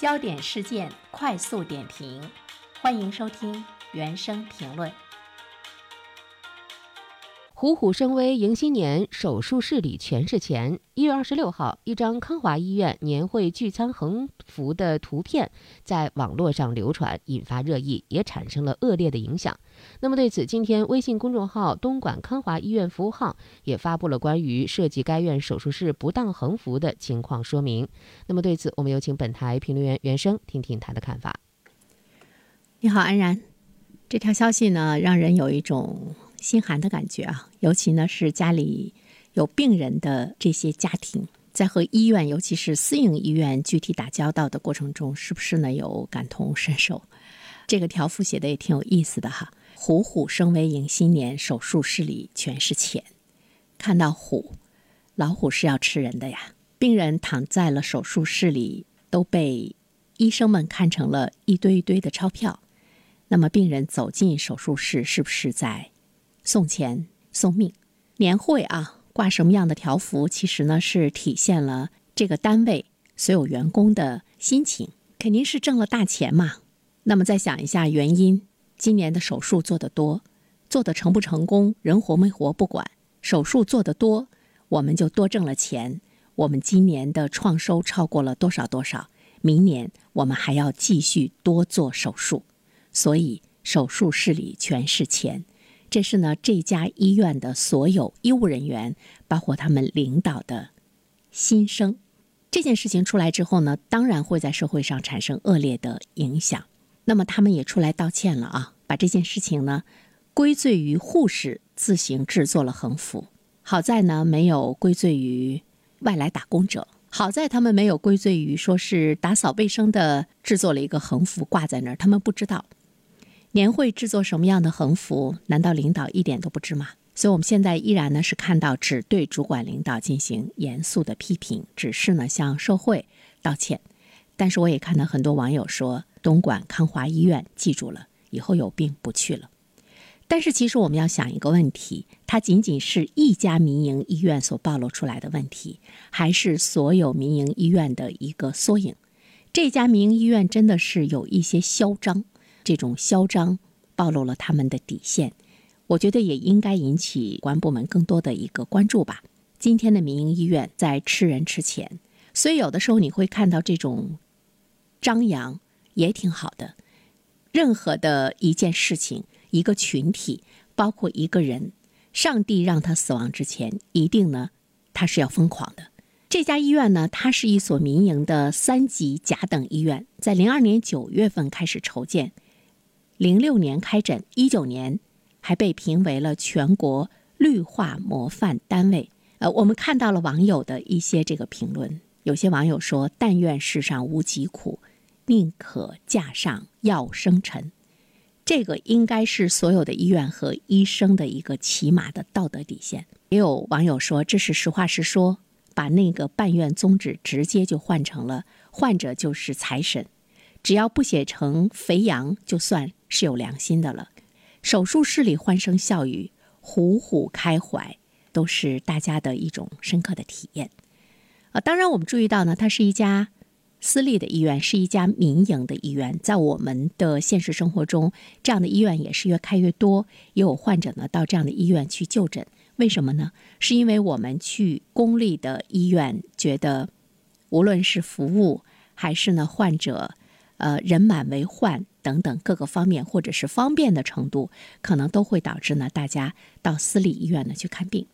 焦点事件快速点评，欢迎收听原声评论。虎虎生威迎新年，手术室里全是钱。一月二十六号，一张康华医院年会聚餐横幅的图片在网络上流传，引发热议，也产生了恶劣的影响。那么对此，今天微信公众号“东莞康华医院服务号”也发布了关于涉及该院手术室不当横幅的情况说明。那么对此，我们有请本台评论员袁生听听他的看法。你好，安然，这条消息呢，让人有一种。心寒的感觉啊，尤其呢是家里有病人的这些家庭，在和医院，尤其是私营医院具体打交道的过程中，是不是呢有感同身受？这个条幅写的也挺有意思的哈。虎虎生威迎新年，手术室里全是钱。看到虎，老虎是要吃人的呀。病人躺在了手术室里，都被医生们看成了一堆一堆的钞票。那么病人走进手术室，是不是在？送钱送命，年会啊，挂什么样的条幅，其实呢是体现了这个单位所有员工的心情，肯定是挣了大钱嘛。那么再想一下原因，今年的手术做得多，做得成不成功，人活没活不管，手术做得多，我们就多挣了钱。我们今年的创收超过了多少多少，明年我们还要继续多做手术，所以手术室里全是钱。这是呢，这家医院的所有医务人员，包括他们领导的心声。这件事情出来之后呢，当然会在社会上产生恶劣的影响。那么他们也出来道歉了啊，把这件事情呢归罪于护士自行制作了横幅。好在呢，没有归罪于外来打工者。好在他们没有归罪于说是打扫卫生的制作了一个横幅挂在那儿，他们不知道。年会制作什么样的横幅？难道领导一点都不知吗？所以，我们现在依然呢是看到只对主管领导进行严肃的批评，只是呢向社会道歉。但是，我也看到很多网友说，东莞康华医院记住了，以后有病不去了。但是，其实我们要想一个问题：它仅仅是一家民营医院所暴露出来的问题，还是所有民营医院的一个缩影？这家民营医院真的是有一些嚣张。这种嚣张暴露了他们的底线，我觉得也应该引起公安部门更多的一个关注吧。今天的民营医院在吃人吃钱，所以有的时候你会看到这种张扬也挺好的。任何的一件事情、一个群体，包括一个人，上帝让他死亡之前，一定呢他是要疯狂的。这家医院呢，它是一所民营的三级甲等医院，在零二年九月份开始筹建。零六年开诊，一九年还被评为了全国绿化模范单位。呃，我们看到了网友的一些这个评论，有些网友说：“但愿世上无疾苦，宁可架上药生尘。”这个应该是所有的医院和医生的一个起码的道德底线。也有网友说：“这是实话实说，把那个办院宗旨直接就换成了患者就是财神。”只要不写成肥羊，就算是有良心的了。手术室里欢声笑语，虎虎开怀，都是大家的一种深刻的体验。啊，当然我们注意到呢，它是一家私立的医院，是一家民营的医院。在我们的现实生活中，这样的医院也是越开越多，也有患者呢到这样的医院去就诊。为什么呢？是因为我们去公立的医院，觉得无论是服务还是呢患者。呃，人满为患等等各个方面，或者是方便的程度，可能都会导致呢，大家到私立医院呢去看病。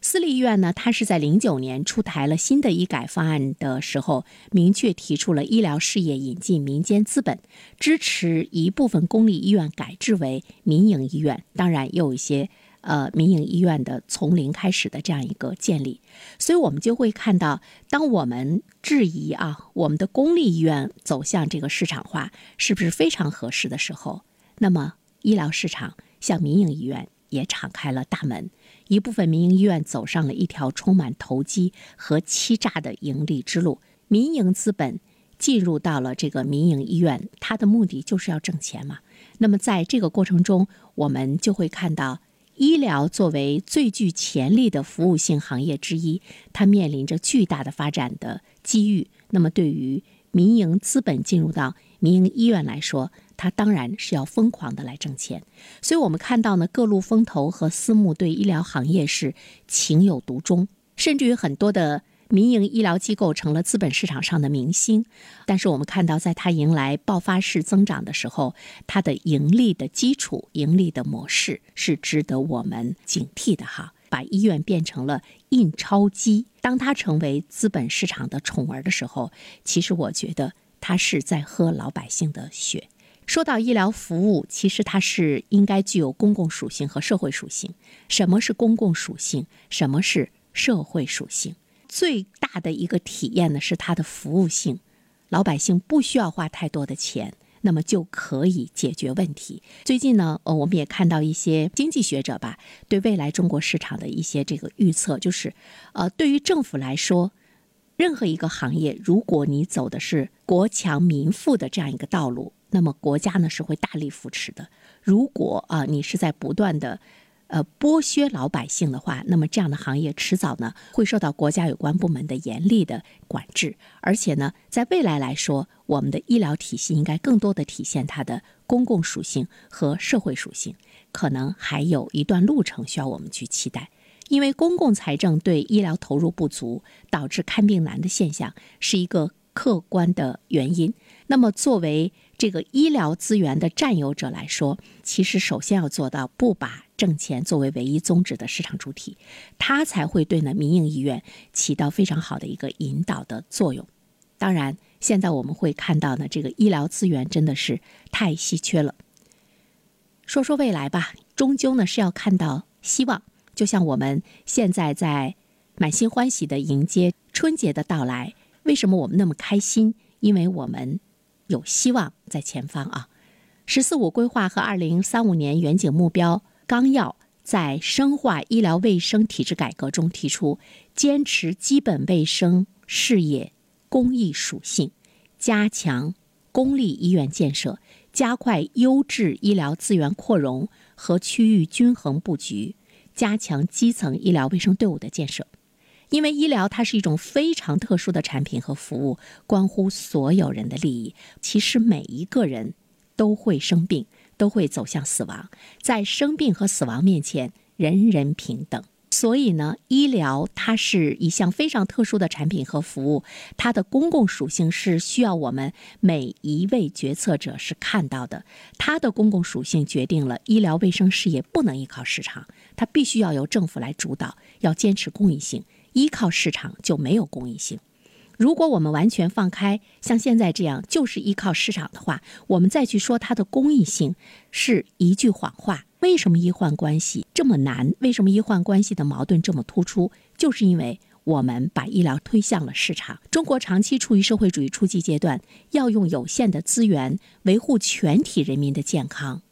私立医院呢，它是在零九年出台了新的医改方案的时候，明确提出了医疗事业引进民间资本，支持一部分公立医院改制为民营医院。当然，也有一些。呃，民营医院的从零开始的这样一个建立，所以我们就会看到，当我们质疑啊，我们的公立医院走向这个市场化是不是非常合适的时候，那么医疗市场向民营医院也敞开了大门，一部分民营医院走上了一条充满投机和欺诈的盈利之路，民营资本进入到了这个民营医院，它的目的就是要挣钱嘛。那么在这个过程中，我们就会看到。医疗作为最具潜力的服务性行业之一，它面临着巨大的发展的机遇。那么，对于民营资本进入到民营医院来说，它当然是要疯狂的来挣钱。所以我们看到呢，各路风投和私募对医疗行业是情有独钟，甚至于很多的。民营医疗机构成了资本市场上的明星，但是我们看到，在它迎来爆发式增长的时候，它的盈利的基础、盈利的模式是值得我们警惕的哈。把医院变成了印钞机，当它成为资本市场的宠儿的时候，其实我觉得它是在喝老百姓的血。说到医疗服务，其实它是应该具有公共属性和社会属性。什么是公共属性？什么是社会属性？最大的一个体验呢，是它的服务性，老百姓不需要花太多的钱，那么就可以解决问题。最近呢，呃，我们也看到一些经济学者吧，对未来中国市场的一些这个预测，就是，呃，对于政府来说，任何一个行业，如果你走的是国强民富的这样一个道路，那么国家呢是会大力扶持的。如果啊，你是在不断的。呃，剥削老百姓的话，那么这样的行业迟早呢会受到国家有关部门的严厉的管制。而且呢，在未来来说，我们的医疗体系应该更多的体现它的公共属性和社会属性，可能还有一段路程需要我们去期待。因为公共财政对医疗投入不足，导致看病难的现象是一个客观的原因。那么作为这个医疗资源的占有者来说，其实首先要做到不把挣钱作为唯一宗旨的市场主体，它才会对呢民营医院起到非常好的一个引导的作用。当然，现在我们会看到呢，这个医疗资源真的是太稀缺了。说说未来吧，终究呢是要看到希望。就像我们现在在满心欢喜的迎接春节的到来，为什么我们那么开心？因为我们。有希望在前方啊！“十四五”规划和二零三五年远景目标纲要在深化医疗卫生体制改革中提出，坚持基本卫生事业公益属性，加强公立医院建设，加快优质医疗资源扩容和区域均衡布局，加强基层医疗卫生队伍的建设。因为医疗它是一种非常特殊的产品和服务，关乎所有人的利益。其实每一个人都会生病，都会走向死亡，在生病和死亡面前，人人平等。所以呢，医疗它是一项非常特殊的产品和服务，它的公共属性是需要我们每一位决策者是看到的。它的公共属性决定了医疗卫生事业不能依靠市场，它必须要由政府来主导，要坚持公益性。依靠市场就没有公益性。如果我们完全放开，像现在这样就是依靠市场的话，我们再去说它的公益性是一句谎话。为什么医患关系这么难？为什么医患关系的矛盾这么突出？就是因为我们把医疗推向了市场。中国长期处于社会主义初级阶段，要用有限的资源维护全体人民的健康，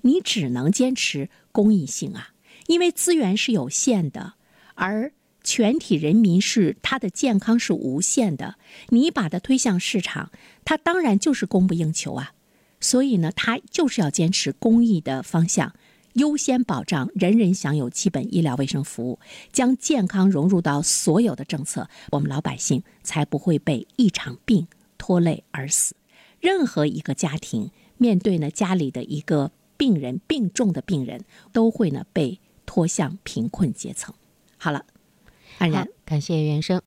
你只能坚持公益性啊，因为资源是有限的，而。全体人民是他的健康是无限的，你把它推向市场，它当然就是供不应求啊。所以呢，他就是要坚持公益的方向，优先保障人人享有基本医疗卫生服务，将健康融入到所有的政策，我们老百姓才不会被一场病拖累而死。任何一个家庭面对呢家里的一个病人病重的病人，都会呢被拖向贫困阶层。好了。安然，感谢原生。